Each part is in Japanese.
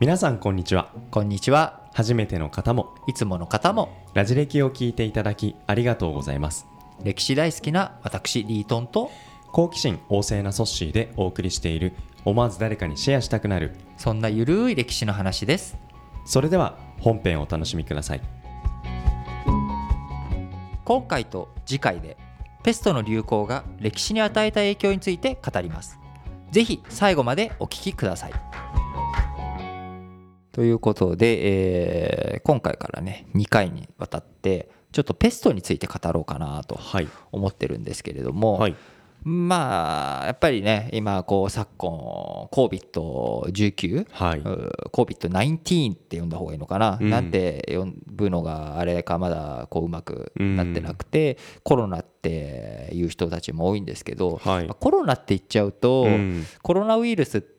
皆さんこんにちはこんにちは。初めての方もいつもの方もラジ歴を聞いていただきありがとうございます歴史大好きな私リートンと好奇心旺盛なソッシーでお送りしている思わず誰かにシェアしたくなるそんなゆるい歴史の話です。それでは本編をお楽しみください今回と次回でペストの流行が歴史に与えた影響について語ります。ぜひ最後までお聞きください。ということで、えー今回からね2回にわたってちょっとペストについて語ろうかなとはい。思ってるんですけれども、はい。まあやっぱりね今こう昨今 COVID-19 はい。COVID-19 って呼んだ方がいいのかな、うん。なんて呼ぶのがあれかまだこううまくなってなくて、コロナっていう人たちも多いんですけど、はい。まあコロナって言っちゃうと、うん。コロナウイルスって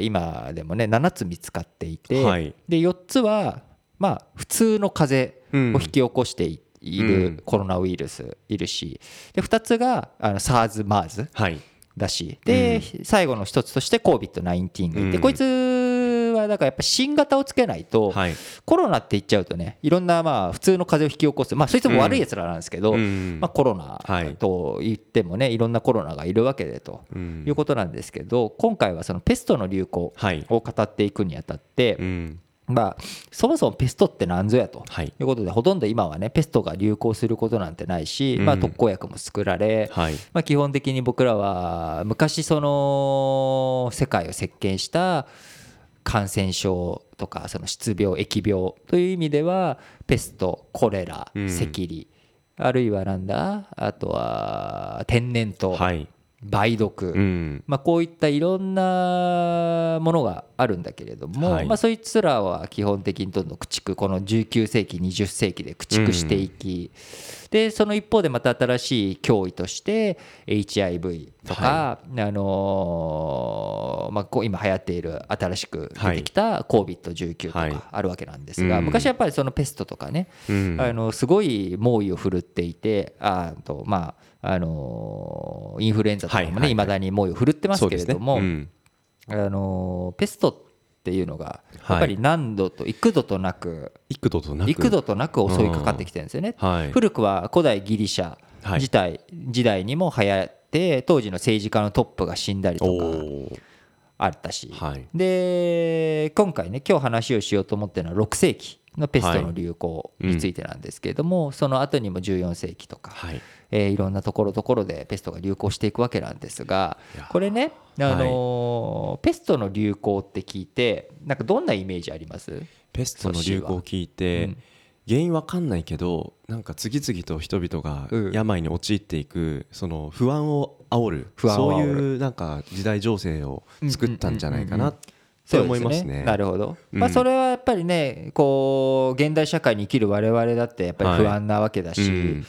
今でもね7つ見つかっていて、はい。で4つはまあ普通の風邪を引き起こしていいうん。るコロナウイルスいるしで2つがあの SARS、MERS はい。だしで、最後の一つとして COVID-19 がいて、うん。こいつはだからやっぱ新型をつけないと、はい。コロナって言っちゃうとねいろんなまあ普通の風邪を引き起こす。まあそいつも悪いやつらなんですけど、うん。まあ、コロナはい。と言ってもねいろんなコロナがいるわけでとうん。いうことなんですけど今回はそのペストの流行はい。を語っていくにあたって、うん。まあそもそもペストって何ぞやと。はい。ということでほとんど今はねペストが流行することなんてないし、うん。まあ、特効薬も作られ、はい。まあ、基本的に僕らは昔その世界を席巻した感染症とかその疾病疫病という意味ではペストコレラうん。赤痢あるいはなんだ？あとは天然痘。はい梅毒、うん。まあ、こういったいろんなものがあるんだけれども、はい。まあ、そいつらは基本的にどんどん駆逐この19世紀20世紀で駆逐していき、でその一方でまた新しい脅威として HIV とか、あのーまあ、こう今流行っている新しく出てきた COVID-19 とはい。かあるわけなんですが、うん。昔やっぱりそのペストとかね、うん。あのすごい猛威を振るっていてあとまああのインフルエンザとかもねいまだに猛威を振るってますけれども、あのペストっていうのがはい。やっぱり何度と幾度となく幾度となく？幾度となく襲いかかってきてるんですよね。はい。古くは古代ギリシャはい。時代,、にも流行って当時の政治家のトップが死んだりとおかー。あったし、はい。で今回ね今日話をしようと思ってるのは6世紀のペストの流行についてなんですけれども、その後にも14世紀とか、はいえーいろんなところどころでペストが流行していくわけなんですがこれね、あのーペストの流行って聞いてなんかどんなイメージあります？ペストの流行を聞いて、うん。原因わかんないけどなんか次々と人々がうん。病に陥っていく、その不安を煽るそういうなんか時代情勢を作ったんじゃないかなってそう思いますね。なるほど、うん。まあ、それはやっぱりねこう現代社会に生きる我々だってやっぱり不安なわけだし、うん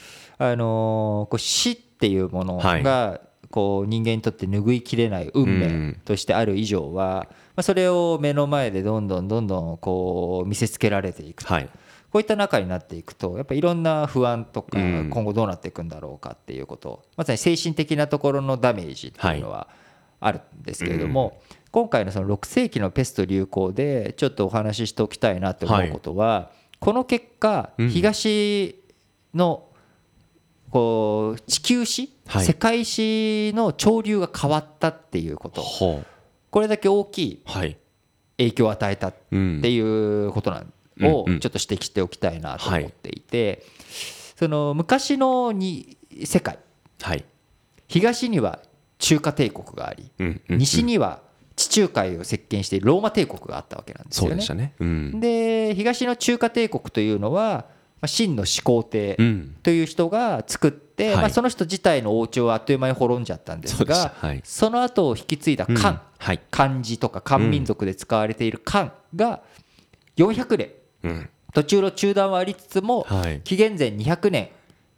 あのーこう死っていうものはい。がこう人間にとって拭いきれない運命としてある以上は、まあ、それを目の前でどんどんどんどんこう見せつけられていくと。はい。こういった中になっていくとやっぱりいろんな不安とかうん。今後どうなっていくんだろうかっていうこと。まさに精神的なところのダメージっていうのはあるんですけれども今回のその6世紀のペスト流行でちょっとお話ししておきたいなって思うことはこの結果うん。東のこう地球史はい。世界史の潮流が変わったっていうこと。これだけ大きいはい。影響を与えたっていうことなんをうん。うんちょっと指摘しておきたいなと思っていて、その昔のに世界はい。東には中華帝国がありうんうんうん。西には地中海を席巻しているローマ帝国があったわけなんですよね。そうでし。たね。うん。で東の中華帝国というのはまあ秦の始皇帝うん。という人が作って、はい。まあ、その人自体の王朝はあっという間に滅んじゃったんですがたはい。その後を引き継いだうん。漢、はい。漢字とか漢民族で使われている漢が400年。うん。途中の中断はありつつも、はい。紀元前200年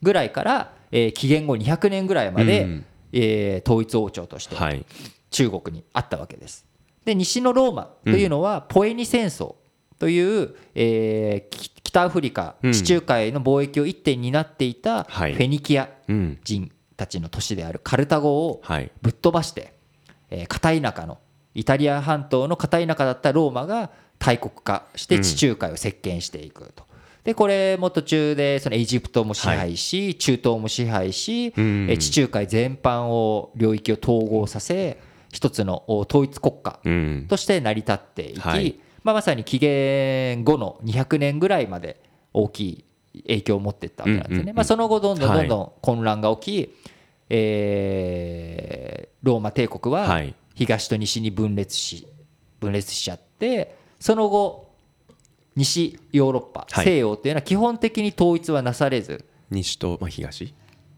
ぐらいから、えー紀元後200年ぐらいまで、うん。えー統一王朝としてはい。中国にあったわけです。で西のローマというのはポエニ戦争という、えーき北アフリカうん。地中海の貿易を一点になっていたフはい。ェニキアうん。人たちの都市であるカルタゴをはい。ぶっ飛ばして、えー片田舎のイタリア半島の片田舎だったローマが大国化して地中海を席巻していくと。でこれも途中でそのエジプトも支配し、中東も支配し、ん。え地中海全般を領域を統合させ一つのお統一国家うん。として成り立っていき、はいまあ、まさに紀元後の200年ぐらいまで大きい影響を持っていったわけなんですよね。うんうんうん。まあ、その後どんどんはいどんどん混乱が起き、えーローマ帝国ははい。東と西に分裂し分裂しちゃってその後西ヨーロッパ、はい。西洋っていうのは基本的に統一はなされず。西と、まあ、東？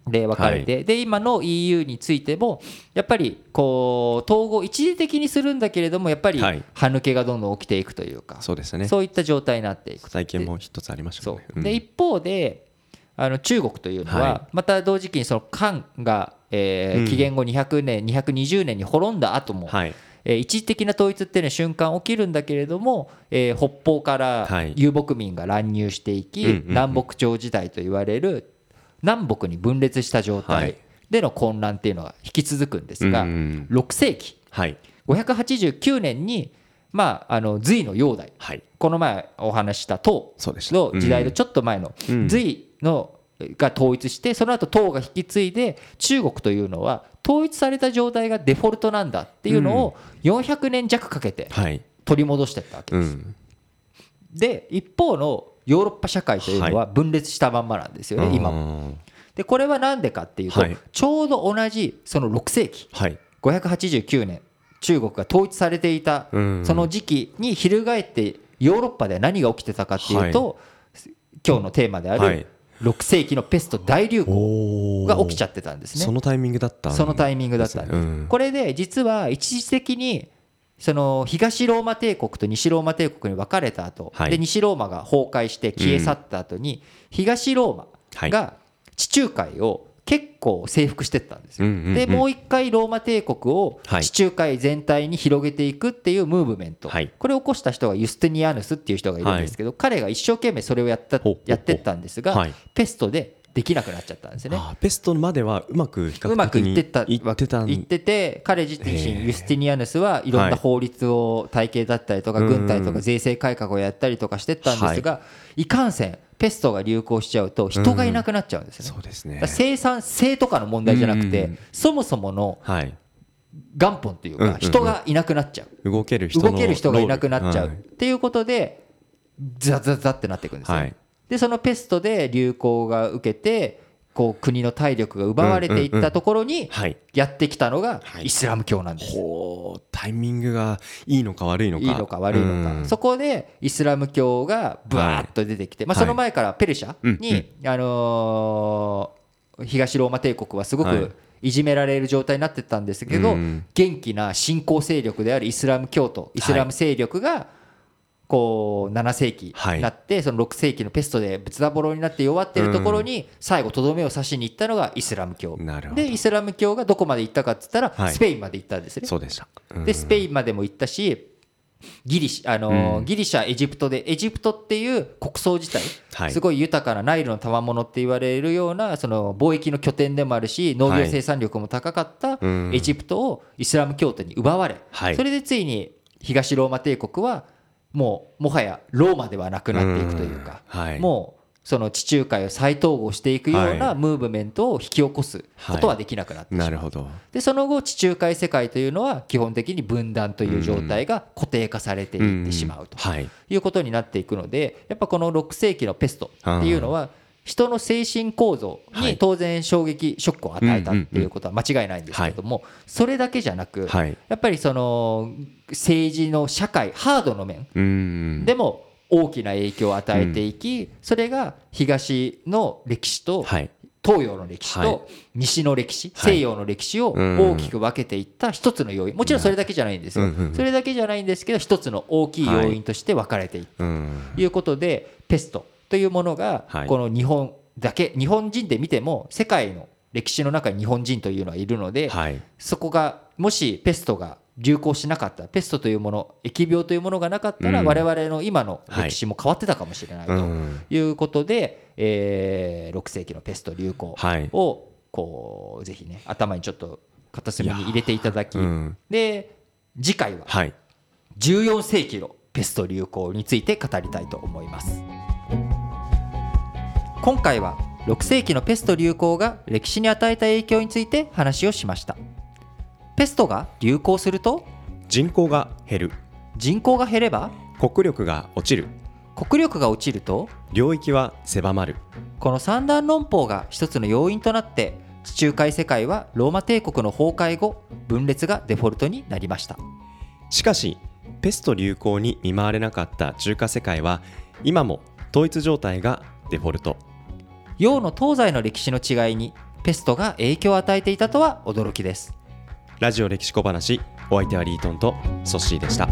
で分かれて、で今の EU についてもやっぱりこう統合一時的にするんだけれどもやっぱりはい。歯抜けがどんどん起きていくというか、そうですね。そういった状態になっていく体験も一つありましたね。う。ん。うで一方であの中国というのは、はい。また同時期にその漢が、えーうん。紀元後200年220年に滅んだ後も、はい。えー一時的な統一っていうのは瞬間起きるんだけれども、えー北方からはい。遊牧民が乱入していき、南北朝時代と言われる南北に分裂した状は態い。での混乱っていうのが引き続くんですが、うん6世紀。はい。589年に、まあ、あの隋の煬帝はい。この前お話しした唐の時代のちょっと前のうん。隋のが統一してその後唐が引き継いで中国というのは統一された状態がデフォルトなんだっていうのを400年弱かけてはい。取り戻していったわけです。うん。で一方のヨーロッパ社会というのは分裂したまんまなんですよね今も。もでこれは何でかっていうとはい。ちょうど同じその6世紀はい。589年中国が統一されていたうん。その時期に翻ってヨーロッパで何が起きてたかっていうと、今日のテーマであはい。る6世紀のペスト大流行おが起きちゃっってたんですね。そのタイミングだったそのタイミングだったんです。うん。これで実は一時的にその東ローマ帝国と西ローマ帝国に分かれた後、はい。で西ローマが崩壊して消え去った後に、東ローマが地中海を結構征服してったんですよ。でもう一回ローマ帝国をはい。地中海全体に広げていくっていうムーブメント、はい。これを起こした人がユスティニアヌスっていう人がいるんですけど、彼が一生懸命それをやったやってったんですが、はい。ペストでできなくなっちゃったんですよね。あーペストまではうまく比較的にうまくいってったいってたんいってて彼自身ユスティニアヌスはいろんはない法律を体系だったりとかうん軍隊とか税制改革をやったりとかしてったんですがい。かんせんペストが流行しちゃうと人がいなくなっちゃうんですよね。そうですね。生産性とかの問題じゃなくてうん。そもそものはい。元本っていううんうんうん。か人がいなくなっちゃう。動ける人の動ける人がいなくなっちゃうっはい。ていうことでザザザってなっていくんですよはいでそのペストで流行が受けてこう国の体力が奪われていったところにはい。やってきたのがはい。イスラム教なんです。タイミングがいいのか悪いのか。いいのか悪いのか、うん。そこでイスラム教がブワーッと出てきて、まあ、はいその前からペルシャに、あのー東ローマ帝国はすごはい。くいじめられる状態になってったんですけど、うん。元気な新興勢力であるイスラム教徒イスラム勢力がこう7世紀になって、その6世紀のペストでぶつだぼろになって弱ってるところに最後とどめを刺しに行ったのがイスラム教。でイスラム教がどこまで行ったかっつったらはい。スペインまで行ったんですね。そうでした。うん。でスペインまでも行ったしギリシあのーうん。ギリシャエジプトでエジプトっていう国葬自体、はい。すごい豊かなナイルの賜物って言われるようなその貿易の拠点でもあるし農業生産力も高かったうん。エジプトをイスラム教徒に奪われ、はい。それでついに東ローマ帝国はもうもはやローマではなくなっていくというか、うん。はい。もうその地中海を再統合していくようはない。ムーブメントを引き起こすことはできなくなってしまう。なるほど。でその後地中海世界というのは基本的に分断という状態が固定化されていってしまうとはい。いうことになっていくのでやっぱこの6世紀のペストっていうのは人の精神構造はい。に当然衝撃ショックを与えたっていうことは間違いないんですけれどもそれだけじゃなくはい。やっぱりその政治の社会ハードの面うんでも大きな影響を与えていきそれが東の歴史とはい。東洋の歴史はい。と西の歴史、はい。西洋の歴史をうん。大きく分けていった一つの要因。もちろんそれだけじゃないんですよ、それだけじゃないんですけど一つの大きい要因として分かれていった。うん。ということでペストというものがはい。この日本だけ日本人で見ても世界の歴史の中に日本人というのはいるのではい。そこがもしペストが流行しなかったペストというもの疫病というものがなかったらうん。我々の今の歴史も変わってたかもしれないとうんいうことで、えー6世紀のペスト流行はい。をこうぜひね頭にちょっと片隅に入れていただきうん。で次回ははい。14世紀のペスト流行について語りたいと思います今回は6世紀のペスト流行が歴史に与えた影響について話をしました。ペストが流行すると？人口が減る。人口が減れば？国力が落ちる。国力が落ちると？領域は狭まる。この三段論法が一つの要因となって地中海世界はローマ帝国の崩壊後分裂がデフォルトになりました。しかしペスト流行に見舞われなかった中華世界は今も統一状態がデフォルト。洋の東西の歴史の違いにペストが影響を与えていたとは驚きです。ラジオ歴史小話お相手はリートンとソッシーでした